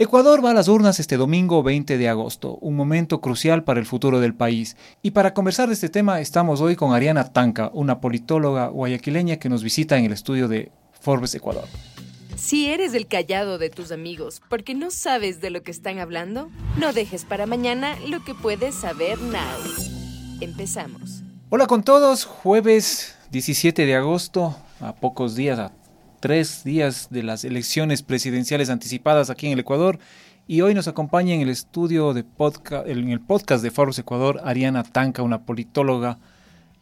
Ecuador va a las urnas este domingo 20 de agosto, un momento crucial para el futuro del país. Y para conversar de este tema estamos hoy con Ariana Tanca, una politóloga guayaquileña que nos visita en el estudio de Forbes Ecuador. Si eres el callado de tus amigos porque no sabes de lo que están hablando, no dejes para mañana lo que puedes saber now. Empezamos. Hola con todos, jueves 17 de agosto, a pocos días, a tres días de las elecciones presidenciales anticipadas aquí en el Ecuador. Y hoy nos acompaña en el estudio de podcast, en el podcast de Foros Ecuador, Ariana Tanca, una politóloga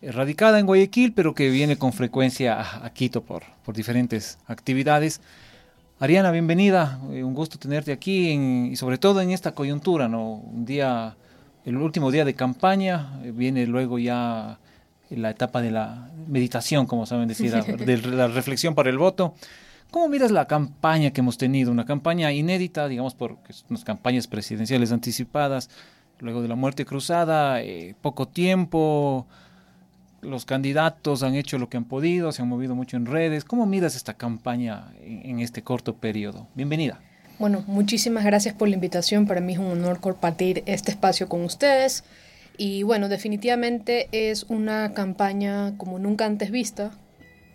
radicada en Guayaquil, pero que viene con frecuencia a, Quito por, por diferentes actividades. Ariana, bienvenida. Eh, un gusto tenerte aquí y sobre todo en esta coyuntura, ¿no? Un día, el último día de campaña, eh, viene luego ya la etapa de la meditación, como saben decir, de la reflexión para el voto. ¿Cómo miras la campaña que hemos tenido? Una campaña inédita, digamos, por unas campañas presidenciales anticipadas, luego de la muerte cruzada, eh, poco tiempo, los candidatos han hecho lo que han podido, se han movido mucho en redes. ¿Cómo miras esta campaña en este corto periodo? Bienvenida. Bueno, muchísimas gracias por la invitación. Para mí es un honor compartir este espacio con ustedes. Y bueno, definitivamente es una campaña como nunca antes vista,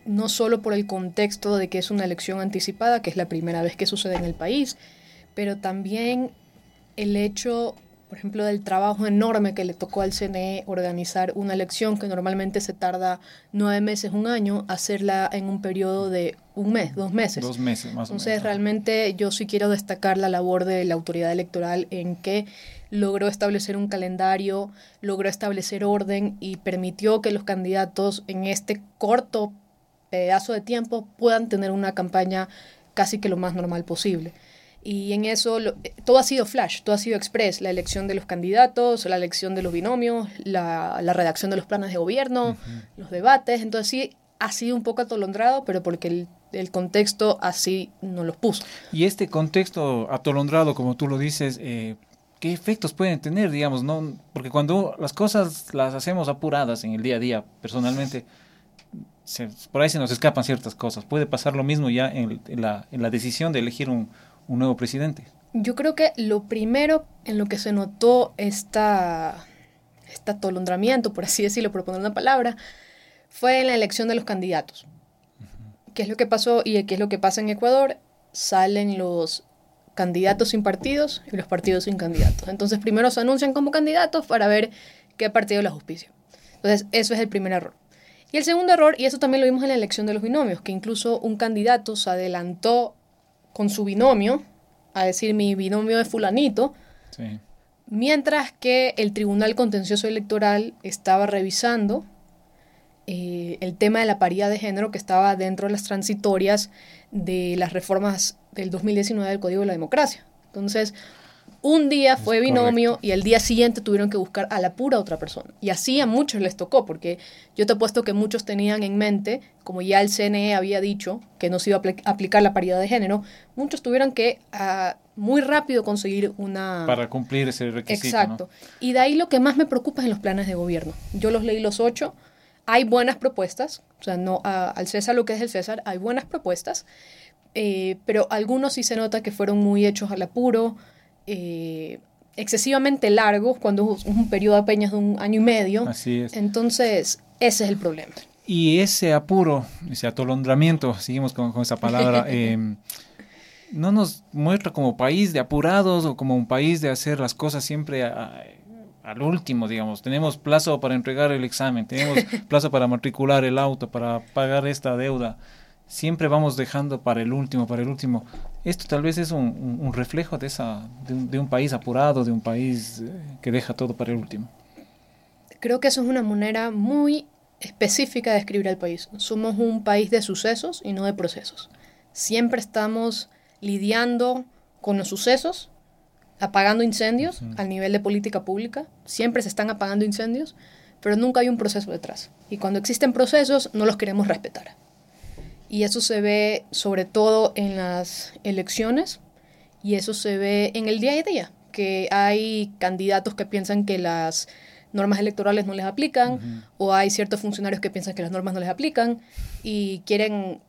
no solo por el contexto de que es una elección anticipada, que es la primera vez que sucede en el país, pero también el hecho, por ejemplo, del trabajo enorme que le tocó al CNE organizar una elección que normalmente se tarda nueve meses, un año, hacerla en un periodo de un mes, dos meses. Dos meses, más o menos. Entonces, realmente yo sí quiero destacar la labor de la autoridad electoral en que logró establecer un calendario, logró establecer orden y permitió que los candidatos en este corto pedazo de tiempo puedan tener una campaña casi que lo más normal posible. Y en eso todo ha sido flash, todo ha sido express, la elección de los candidatos, la elección de los binomios, la, redacción de los planes de gobierno, los debates, entonces sí ha sido un poco atolondrado, pero porque el, el, contexto así no los puso. Y este contexto atolondrado, como tú lo dices, eh, qué efectos pueden tener, digamos, ¿no? Porque cuando las cosas las hacemos apuradas en el día a día, personalmente, por ahí se nos escapan ciertas cosas. Puede pasar lo mismo ya en, la, en la, decisión de elegir un, un, nuevo presidente. Yo creo que lo primero en lo que se notó esta, este atolondramiento, por así decirlo, por poner una palabra, fue en la elección de los candidatos. ¿Qué es lo que pasó y qué es lo que pasa en Ecuador? Salen los candidatos sin partidos y los partidos sin candidatos. Entonces primero se anuncian como candidatos para ver qué partido los auspicia. Entonces eso es el primer error. Y el segundo error, y eso también lo vimos en la elección de los binomios, que incluso un candidato se adelantó con su binomio a decir mi binomio es fulanito, mientras que el Tribunal Contencioso Electoral estaba revisando eh, el tema de la paridad de género que estaba dentro de las transitorias de las reformas del 2019 del Código de la Democracia. Entonces, un día fue binomio y el día siguiente tuvieron que buscar a la pura otra persona. Y así a muchos les tocó, porque yo te he puesto que muchos tenían en mente, como ya el CNE había dicho, que no se iba a aplicar la paridad de género, muchos tuvieron que ah, muy rápido conseguir una... Para cumplir ese requisito. Exacto. Y de ahí lo que más me preocupa es en los planes de gobierno. Yo los leí los ocho, hay buenas propuestas, o sea, no al César lo que es el César, hay buenas propuestas, eh, pero algunos sí se nota que fueron muy hechos al apuro, eh, excesivamente largos, cuando es un periodo apenas de un año y medio. Así es. Entonces, ese es el problema. Y ese apuro, ese atolondramiento, seguimos con, esa palabra, eh, no nos muestra como país de apurados o como un país de hacer las cosas siempre al último, digamos. Tenemos plazo para entregar el examen, tenemos plazo para matricular el auto, para pagar esta deuda siempre vamos dejando para el último, para el último. Esto tal vez es un, reflejo de, esa, de un, país apurado, de un país eh, que deja todo para el último. Creo que eso es una manera muy específica de describir al país. Somos un país de sucesos y no de procesos. Siempre estamos lidiando con los sucesos, apagando incendios al nivel de política pública. Siempre se están apagando incendios, pero nunca hay un proceso detrás. Y cuando existen procesos, no los queremos respetar y eso se ve sobre todo en las elecciones y eso se ve en el día a día, que hay candidatos que piensan que las normas electorales no les aplican o hay ciertos funcionarios que piensan que las normas no les aplican y quieren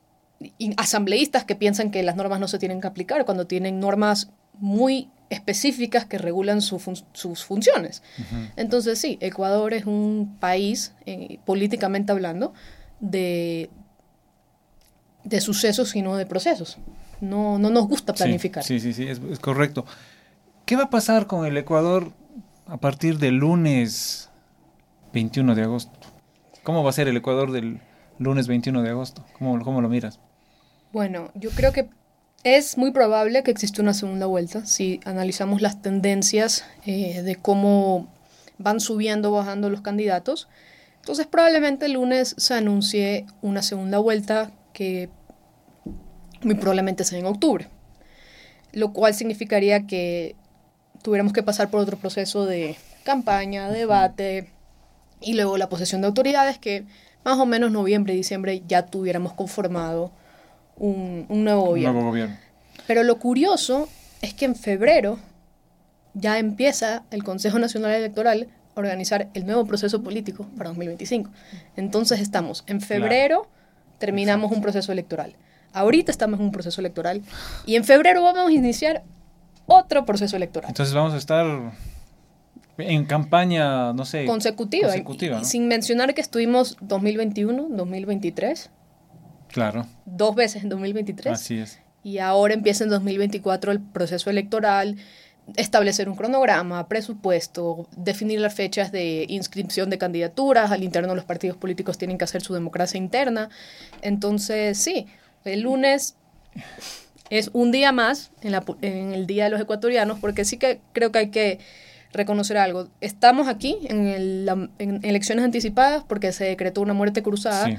asambleístas que piensan que las normas no se tienen que aplicar cuando tienen normas muy específicas que regulan sus funciones. Entonces sí, Ecuador es un país, eh, políticamente hablando, de, de sucesos y no de procesos. No, no nos gusta planificar. Sí, sí, sí, es, es, correcto. ¿Qué va a pasar con el Ecuador a partir del lunes 21 de agosto? ¿Cómo va a ser el Ecuador del lunes 21 de agosto? ¿Cómo, cómo lo miras? Bueno, yo creo que es muy probable que exista una segunda vuelta si analizamos las tendencias eh, de cómo van subiendo o bajando los candidatos. Entonces probablemente el lunes se anuncie una segunda vuelta que muy probablemente sea en octubre, lo cual significaría que tuviéramos que pasar por otro proceso de campaña, debate y luego la posesión de autoridades que más o menos noviembre, diciembre ya tuviéramos conformado un, nuevo gobierno. Pero lo curioso es que en febrero ya empieza el Consejo Nacional Electoral a organizar el nuevo proceso político para 2025. Entonces estamos en febrero, terminamos un proceso electoral. Ahorita estamos en un proceso electoral y en febrero vamos a iniciar otro proceso electoral. Entonces vamos a estar en campaña, no sé, consecutiva. consecutiva Sin mencionar que estuvimos 2021, 2023 Claro. Dos veces en 2023. Así es. Y ahora empieza en 2024 el proceso electoral, establecer un cronograma, presupuesto, definir las fechas de inscripción de candidaturas, al interno los partidos políticos tienen que hacer su democracia interna. Entonces, sí, el lunes es un día más en, la, en el Día de los Ecuatorianos, porque sí que creo que hay que reconocer algo. Estamos aquí en, el, en elecciones anticipadas porque se decretó una muerte cruzada. Sí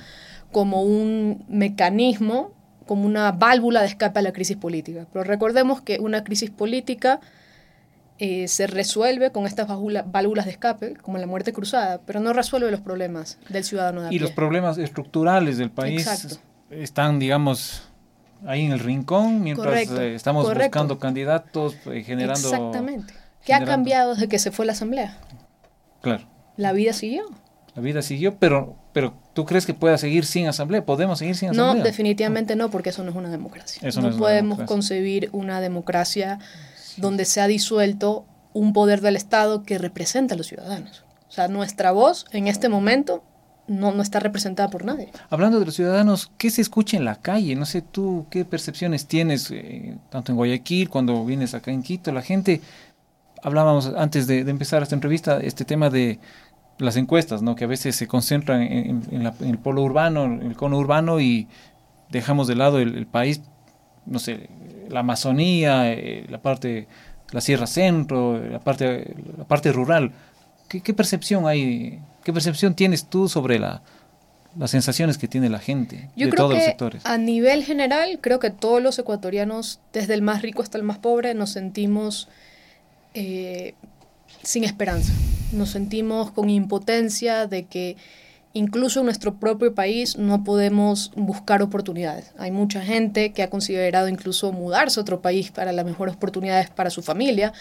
como un mecanismo, como una válvula de escape a la crisis política. Pero recordemos que una crisis política eh, se resuelve con estas válvulas de escape, como la muerte cruzada, pero no resuelve los problemas del ciudadano de Y los problemas estructurales del país están, digamos, ahí en el rincón, mientras eh, estamos buscando candidatos, eh, generando... Exactamente. ¿Qué ha cambiado desde que se fue la asamblea? Claro. La vida siguió. La vida siguió, pero, pero ¿tú crees que pueda seguir sin asamblea? ¿Podemos seguir sin asamblea? No, definitivamente no, porque eso no es una democracia. no, podemos concebir una democracia donde se ha disuelto un poder del Estado que representa a los ciudadanos. O sea, nuestra voz en este momento no, no está representada por nadie. Hablando de los ciudadanos, ¿qué se escucha en la calle? No sé tú qué percepciones tienes, eh, tanto en Guayaquil, cuando vienes acá en Quito, la gente, hablábamos antes de empezar esta entrevista, este tema de las encuestas, ¿no? que a veces se concentran en, el polo urbano, en el cono urbano y dejamos de lado el, país, no sé, la Amazonía, eh, la parte, la Sierra Centro, la parte, la parte rural. ¿Qué, percepción hay, qué percepción tienes tú sobre la, las sensaciones que tiene la gente Yo de creo todos que los sectores? A nivel general, creo que todos los ecuatorianos, desde el más rico hasta el más pobre, nos sentimos eh, sin esperanza. Nos sentimos con impotencia de que incluso en nuestro propio país no podemos buscar oportunidades. Hay mucha gente que ha considerado incluso mudarse a otro país para las mejores oportunidades para su familia.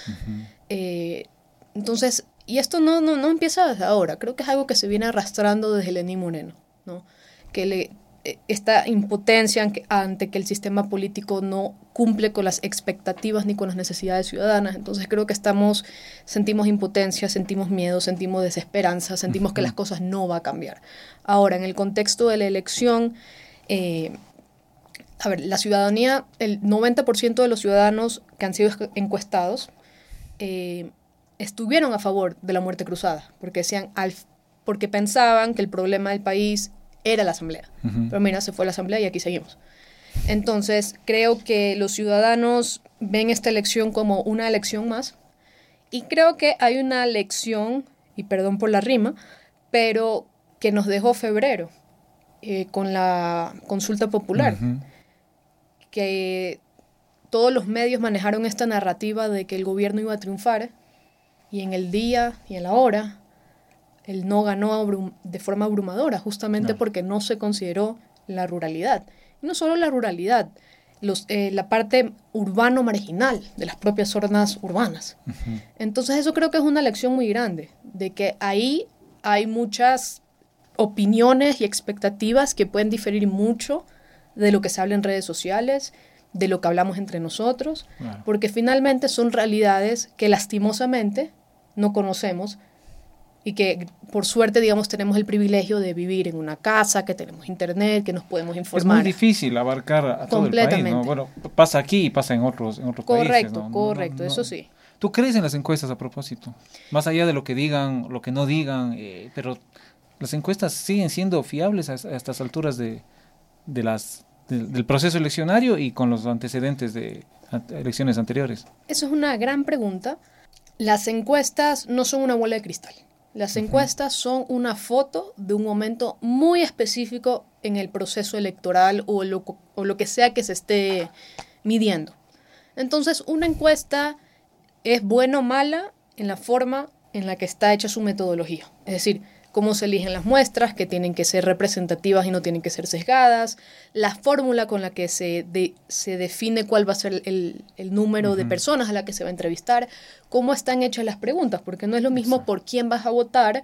Eh, entonces, y esto no, no, no empieza desde ahora, creo que es algo que se viene arrastrando desde Lenín Moreno, ¿no? que le, esta impotencia ante que el sistema político no cumple con las expectativas ni con las necesidades ciudadanas. Entonces creo que estamos, sentimos impotencia, sentimos miedo, sentimos desesperanza, sentimos que las cosas no va a cambiar. Ahora, en el contexto de la elección, eh, a ver, la ciudadanía, el 90% de los ciudadanos que han sido encuestados eh, estuvieron a favor de la muerte cruzada, porque decían, porque pensaban que el problema del país era la asamblea. Pero mira, se fue la asamblea y aquí seguimos. Entonces, creo que los ciudadanos ven esta elección como una elección más. Y creo que hay una lección, y perdón por la rima, pero que nos dejó febrero eh, con la consulta popular. Que todos los medios manejaron esta narrativa de que el gobierno iba a triunfar y en el día y en la hora él no ganó de forma abrumadora, justamente porque no se consideró la ruralidad. Y no solo la ruralidad, los, eh, la parte urbano marginal de las propias zonas urbanas. Entonces eso creo que es una lección muy grande, de que ahí hay muchas opiniones y expectativas que pueden diferir mucho de lo que se habla en redes sociales, de lo que hablamos entre nosotros, porque finalmente son realidades que lastimosamente no conocemos y que por suerte, digamos, tenemos el privilegio de vivir en una casa, que tenemos internet, que nos podemos informar. Es muy difícil abarcar a todo el país, ¿no? Bueno, pasa aquí y pasa en otros, en otros correcto, países. Correcto, correcto, eso sí. ¿Tú crees en las encuestas a propósito? Más allá de lo que digan, lo que no digan, eh, pero las encuestas siguen siendo fiables a, estas alturas de, de las, del proceso eleccionario y con los antecedentes de elecciones anteriores. Eso es una gran pregunta. Las encuestas no son una bola de cristal. Las encuestas son una foto de un momento muy específico en el proceso electoral o lo, o lo que sea que se esté midiendo. Entonces, una encuesta es buena o mala en la forma en la que está hecha su metodología. Es decir, cómo se eligen las muestras, que tienen que ser representativas y no tienen que ser sesgadas, la fórmula con la que se, se define cuál va a ser el, número de personas a la que se va a entrevistar, cómo están hechas las preguntas, porque no es lo mismo por quién vas a votar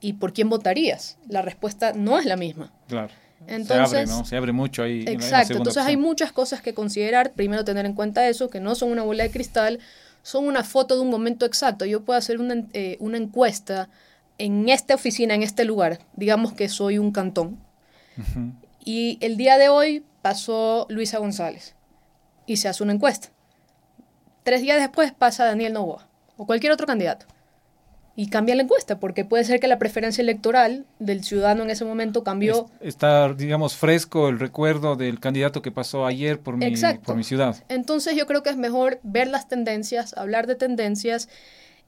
y por quién votarías. La respuesta no es la misma. Claro. Entonces, se abre, ¿no? Se abre mucho ahí. Exacto, entonces hay muchas cosas que considerar. Primero tener en cuenta eso, que no son una bola de cristal, son una foto de un momento exacto. Yo puedo hacer una, eh, una encuesta en esta oficina, en este lugar, digamos que soy un cantón. Y el día de hoy pasó Luisa González y se hace una encuesta. Tres días después pasa Daniel Novoa o cualquier otro candidato. Y cambia la encuesta, porque puede ser que la preferencia electoral del ciudadano en ese momento cambió. Está, digamos, fresco el recuerdo del candidato que pasó ayer por mi, por mi ciudad. Entonces yo creo que es mejor ver las tendencias, hablar de tendencias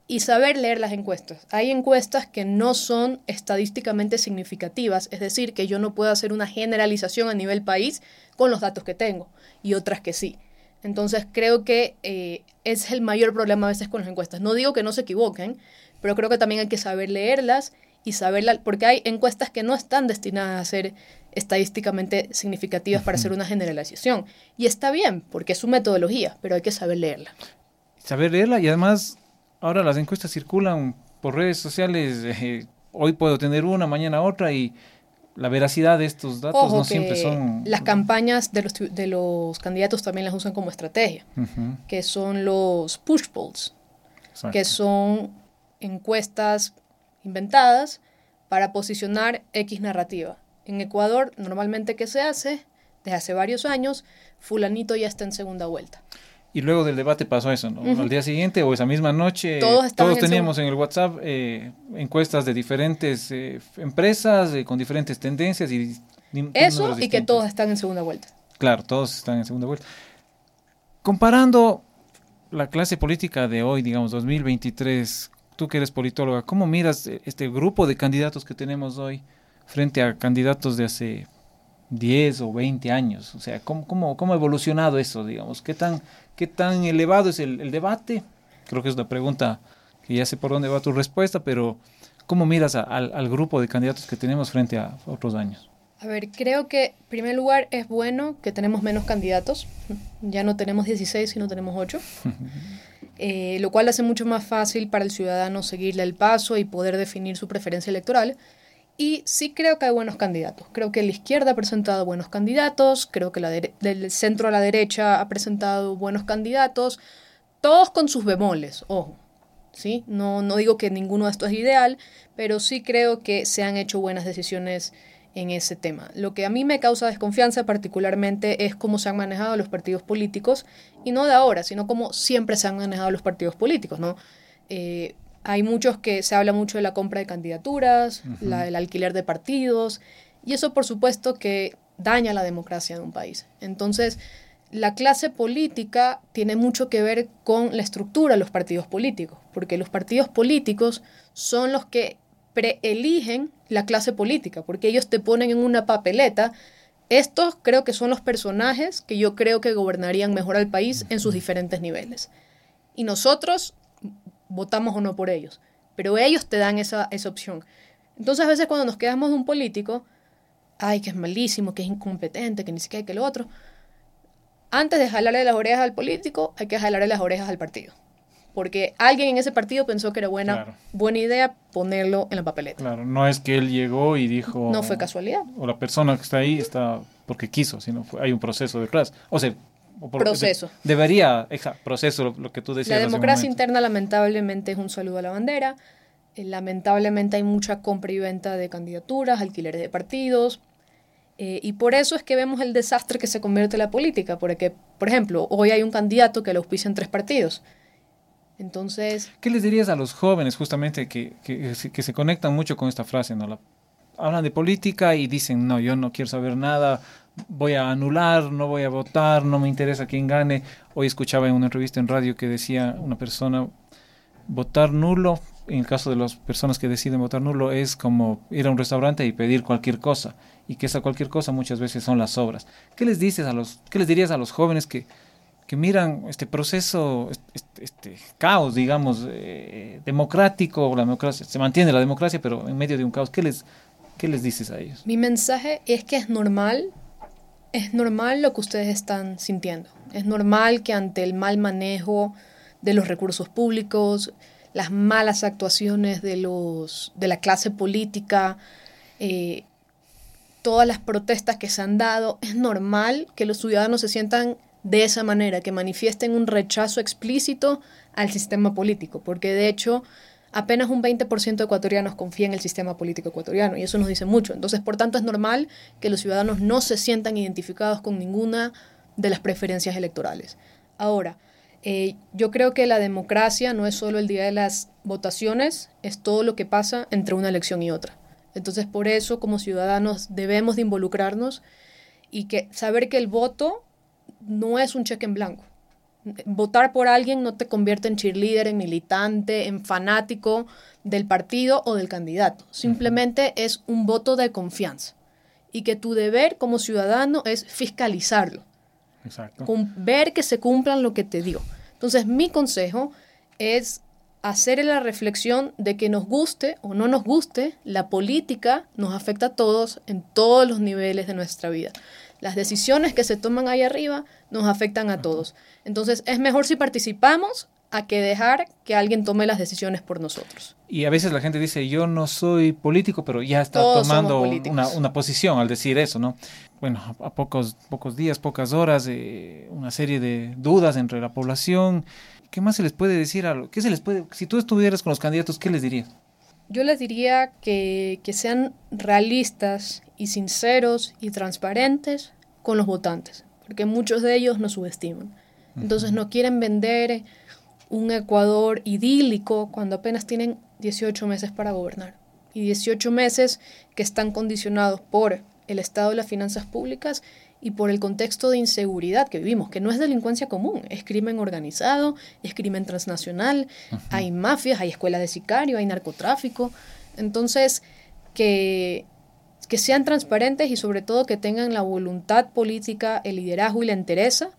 y saber leer las encuestas. Hay encuestas que no son estadísticamente significativas, es decir, que yo no puedo hacer una generalización a nivel país con los datos que tengo, y otras que sí. Entonces creo que eh, es el mayor problema a veces con las encuestas. No digo que no se equivoquen, pero creo que también hay que saber leerlas y saberlas, porque hay encuestas que no están destinadas a ser estadísticamente significativas para hacer una generalización. Y está bien, porque es su metodología, pero hay que saber leerla. Saber leerla y además Ahora las encuestas circulan por redes sociales. Eh, hoy puedo tener una, mañana otra y la veracidad de estos datos no siempre son... Las campañas de los, de los candidatos también las usan como estrategia, que son los push polls, que son encuestas inventadas para posicionar X narrativa. En Ecuador, normalmente, ¿qué se hace? Desde hace varios años, fulanito ya está en segunda vuelta. Y luego del debate pasó eso, ¿no? Al día siguiente o esa misma noche, todos, teníamos en el WhatsApp eh, encuestas de diferentes eh, empresas eh, con diferentes tendencias y... Eso y que todos están en segunda vuelta. Claro, todos están en segunda vuelta. Comparando la clase política de hoy, digamos, 2023, tú que eres politóloga, ¿cómo miras este grupo de candidatos que tenemos hoy frente a candidatos de hace 10 o 20 años? O sea, ¿cómo, cómo, cómo ha evolucionado eso, digamos? ¿Qué tan ¿Qué tan elevado es el, debate? Creo que es una pregunta que ya sé por dónde va tu respuesta, pero ¿cómo miras al, grupo de candidatos que tenemos frente a otros años? A ver, creo que en primer lugar es bueno que tenemos menos candidatos. Ya no tenemos 16, sino tenemos 8. Eh, lo cual hace mucho más fácil para el ciudadano seguirle el paso y poder definir su preferencia electoral. Y sí creo que hay buenos candidatos. Creo que la izquierda ha presentado buenos candidatos, creo que la del centro a la derecha ha presentado buenos candidatos, todos con sus bemoles, ojo. ¿sí? No, no digo que ninguno de estos es ideal, pero sí creo que se han hecho buenas decisiones en ese tema. Lo que a mí me causa desconfianza particularmente es cómo se han manejado los partidos políticos, y no de ahora, sino cómo siempre se han manejado los partidos políticos, ¿no? Eh, hay muchos que se habla mucho de la compra de candidaturas, la, el alquiler de partidos, y eso por supuesto que daña la democracia de un país. Entonces, la clase política tiene mucho que ver con la estructura de los partidos políticos, porque los partidos políticos son los que preeligen la clase política, porque ellos te ponen en una papeleta. Estos creo que son los personajes que yo creo que gobernarían mejor al país en sus diferentes niveles. Y nosotros votamos o no por ellos, pero ellos te dan esa, esa opción. Entonces a veces cuando nos quedamos de un político, ay, que es malísimo, que es incompetente, que ni siquiera hay que lo otro, antes de jalarle las orejas al político, hay que jalarle las orejas al partido. Porque alguien en ese partido pensó que era buena, buena idea ponerlo en la papeleta. Claro, no es que él llegó y dijo... No fue casualidad. O la persona que está ahí está porque quiso, sino hay un proceso detrás. O sea, proceso. debería, exacto, proceso, lo, que tú decías. La democracia interna lamentablemente es un saludo a la bandera. Eh, lamentablemente hay mucha compra y venta de candidaturas, alquileres de partidos. Eh, y por eso es que vemos el desastre que se convierte en la política. Porque, por ejemplo, hoy hay un candidato que lo auspicia en tres partidos. Entonces... ¿Qué les dirías a los jóvenes justamente que, que, que se conectan mucho con esta frase? ¿no? La, hablan de política y dicen, no, yo no quiero saber nada, voy a anular, no voy a votar, no me interesa quién gane. Hoy escuchaba en una entrevista en radio que decía una persona, votar nulo, en el caso de las personas que deciden votar nulo, es como ir a un restaurante y pedir cualquier cosa, y que esa cualquier cosa muchas veces son las obras. ¿Qué les dices a los, qué les dirías a los jóvenes que, que miran este proceso, este, este caos, digamos, eh, democrático, la democracia, se mantiene la democracia, pero en medio de un caos, ¿qué les, qué les dices a ellos? Mi mensaje es que es normal es normal lo que ustedes están sintiendo. Es normal que ante el mal manejo de los recursos públicos, las malas actuaciones de, los, de la clase política, eh, todas las protestas que se han dado, es normal que los ciudadanos se sientan de esa manera, que manifiesten un rechazo explícito al sistema político, porque de hecho apenas un 20% de ecuatorianos confía en el sistema político ecuatoriano y eso nos dice mucho. Entonces, por tanto, es normal que los ciudadanos no se sientan identificados con ninguna de las preferencias electorales. Ahora, eh, yo creo que la democracia no es solo el día de las votaciones, es todo lo que pasa entre una elección y otra. Entonces, por eso, como ciudadanos, debemos de involucrarnos y saber que el voto no es un cheque en blanco votar por alguien no te convierte en cheerleader, en militante, en fanático del partido o del candidato. Simplemente es un voto de confianza. Y que tu deber como ciudadano es fiscalizarlo. Exacto. ver que se cumplan lo que te dio. Entonces, mi consejo es hacer la reflexión de que nos guste o no nos guste, la política nos afecta a todos en todos los niveles de nuestra vida. Las decisiones que se toman ahí arriba nos afectan a todos. Entonces es mejor si participamos a que dejar que alguien tome las decisiones por nosotros. Y a veces la gente dice, yo no soy político, pero ya está tomando una, posición al decir eso, ¿no? Bueno, a, pocos, pocos días, pocas horas, eh, una serie de dudas entre la población. ¿Qué más se les puede decir? A ¿Qué se les puede, si tú estuvieras con los candidatos, ¿qué les dirías? Yo les diría que, que sean realistas y sinceros y transparentes con los votantes, porque muchos de ellos nos subestiman. Entonces no quieren vender un Ecuador idílico cuando apenas tienen 18 meses para gobernar. Y 18 meses que están condicionados por el estado de las finanzas públicas y por el contexto de inseguridad que vivimos, que no es delincuencia común, es crimen organizado, es crimen transnacional, hay mafias, hay escuelas de sicario, hay narcotráfico. Entonces, que que sean transparentes y sobre todo que tengan la voluntad política, el liderazgo y la entereza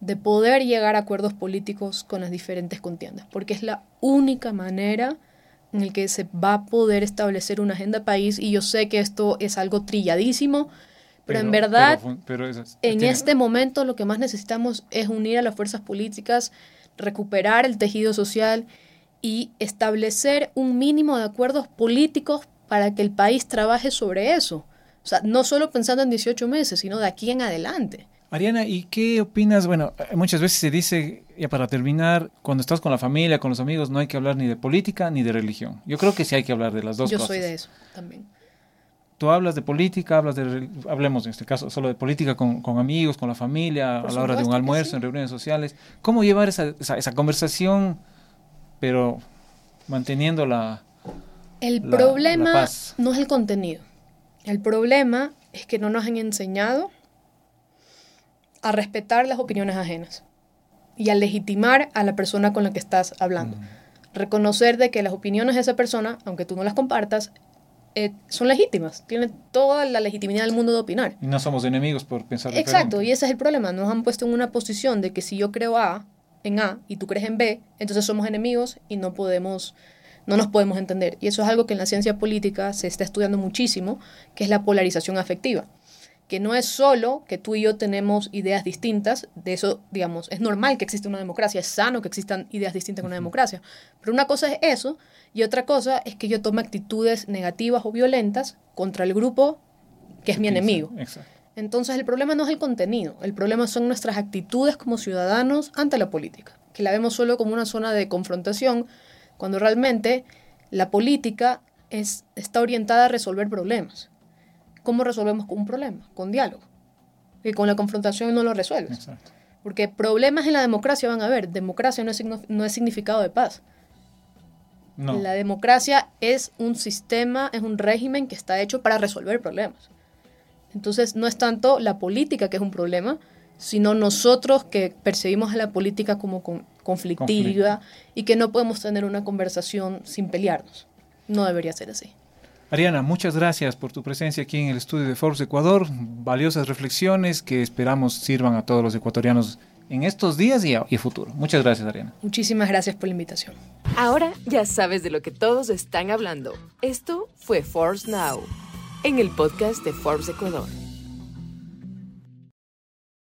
de poder llegar a acuerdos políticos con las diferentes contiendas, porque es la única manera en el que se va a poder establecer una agenda país y yo sé que esto es algo trilladísimo, pero, en verdad en este momento lo que más necesitamos es unir a las fuerzas políticas, recuperar el tejido social y establecer un mínimo de acuerdos políticos para que el país trabaje sobre eso. O sea, no solo pensando en 18 meses, sino de aquí en adelante. Mariana, ¿y qué opinas? Bueno, muchas veces se dice, ya para terminar, cuando estás con la familia, con los amigos, no hay que hablar ni de política ni de religión. Yo creo que sí hay que hablar de las dos cosas. Yo soy de eso también. Tú hablas de política, hablas de, hablemos en este caso solo de política con, amigos, con la familia, a la hora de un almuerzo, en reuniones sociales. ¿Cómo llevar esa, esa conversación, pero manteniendo la, el problema no es el contenido. El problema es que no nos han enseñado a respetar las opiniones ajenas y a legitimar a la persona con la que estás hablando. Mm. Reconocer de que las opiniones de esa persona, aunque tú no las compartas, eh, son legítimas. Tienen toda la legitimidad del mundo de opinar. Y no somos enemigos por pensar Exacto, y ese es el problema. Nos han puesto en una posición de que si yo creo A en A y tú crees en B, entonces somos enemigos y no podemos no nos podemos entender. Y eso es algo que en la ciencia política se está estudiando muchísimo, que es la polarización afectiva. Que no es solo que tú y yo tenemos ideas distintas, de eso, digamos, es normal que exista una democracia, es sano que existan ideas distintas en una democracia. Pero una cosa es eso, y otra cosa es que yo tome actitudes negativas o violentas contra el grupo que es mi enemigo. Entonces el problema no es el contenido, el problema son nuestras actitudes como ciudadanos ante la política, que la vemos solo como una zona de confrontación, cuando realmente la política es, está orientada a resolver problemas. ¿Cómo resolvemos un problema? Con diálogo. Y con la confrontación no lo resuelves. Porque problemas en la democracia van a haber. Democracia no es, no es significado de paz. La democracia es un sistema, es un régimen que está hecho para resolver problemas. Entonces no es tanto la política que es un problema, sino nosotros que percibimos a la política como conflictiva y que no podemos tener una conversación sin pelearnos. No debería ser así. Ariana, muchas gracias por tu presencia aquí en el estudio de Forbes Ecuador. Valiosas reflexiones que esperamos sirvan a todos los ecuatorianos en estos días y, y futuro. Muchas gracias, Ariana. Muchísimas gracias por la invitación. Ahora ya sabes de lo que todos están hablando. Esto fue Forbes Now, en el podcast de Forbes Ecuador.